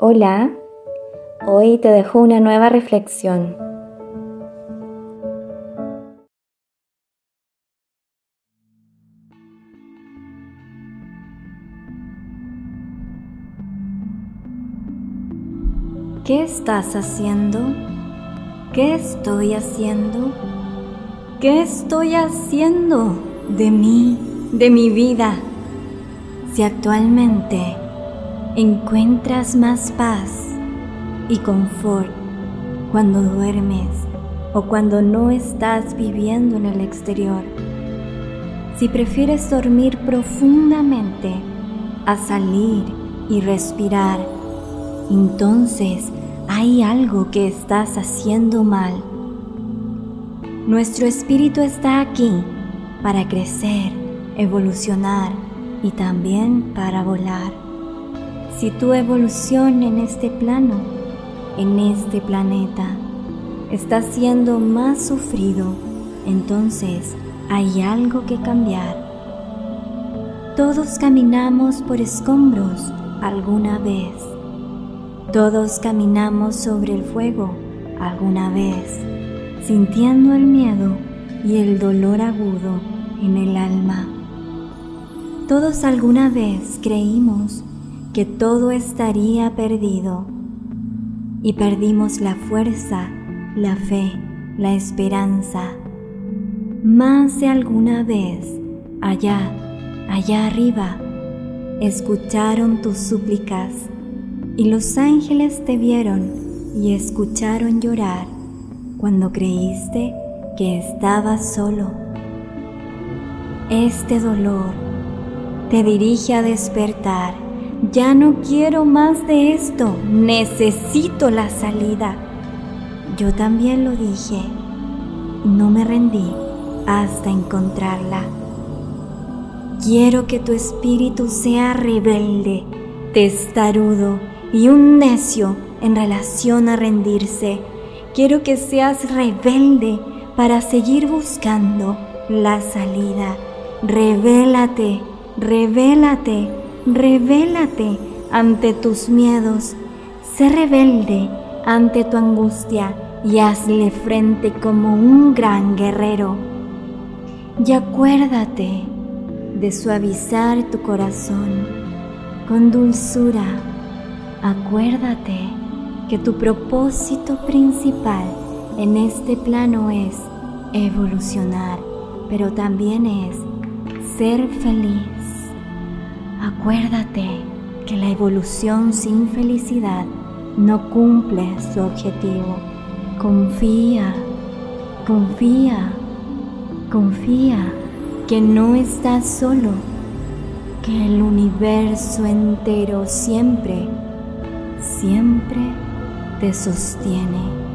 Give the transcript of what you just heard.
Hola, hoy te dejo una nueva reflexión. ¿Qué estás haciendo? ¿Qué estoy haciendo? ¿Qué estoy haciendo de mí, de mi vida? Si actualmente encuentras más paz y confort cuando duermes o cuando no estás viviendo en el exterior. Si prefieres dormir profundamente a salir y respirar, entonces hay algo que estás haciendo mal. Nuestro espíritu está aquí para crecer, evolucionar y también para volar. Si tu evolución en este plano, en este planeta, está siendo más sufrido, entonces hay algo que cambiar. Todos caminamos por escombros alguna vez. Todos caminamos sobre el fuego alguna vez, sintiendo el miedo y el dolor agudo en el alma. Todos alguna vez creímos que todo estaría perdido y perdimos la fuerza, la fe, la esperanza. Más de alguna vez, allá, allá arriba, escucharon tus súplicas y los ángeles te vieron y escucharon llorar cuando creíste que estabas solo. Este dolor te dirige a despertar ya no quiero más de esto, necesito la salida. Yo también lo dije, no me rendí hasta encontrarla. Quiero que tu espíritu sea rebelde, testarudo y un necio en relación a rendirse. Quiero que seas rebelde para seguir buscando la salida. Revélate, revélate Revélate ante tus miedos, sé rebelde ante tu angustia y hazle frente como un gran guerrero. Y acuérdate de suavizar tu corazón con dulzura. Acuérdate que tu propósito principal en este plano es evolucionar, pero también es ser feliz. Acuérdate que la evolución sin felicidad no cumple su objetivo. Confía, confía, confía que no estás solo, que el universo entero siempre, siempre te sostiene.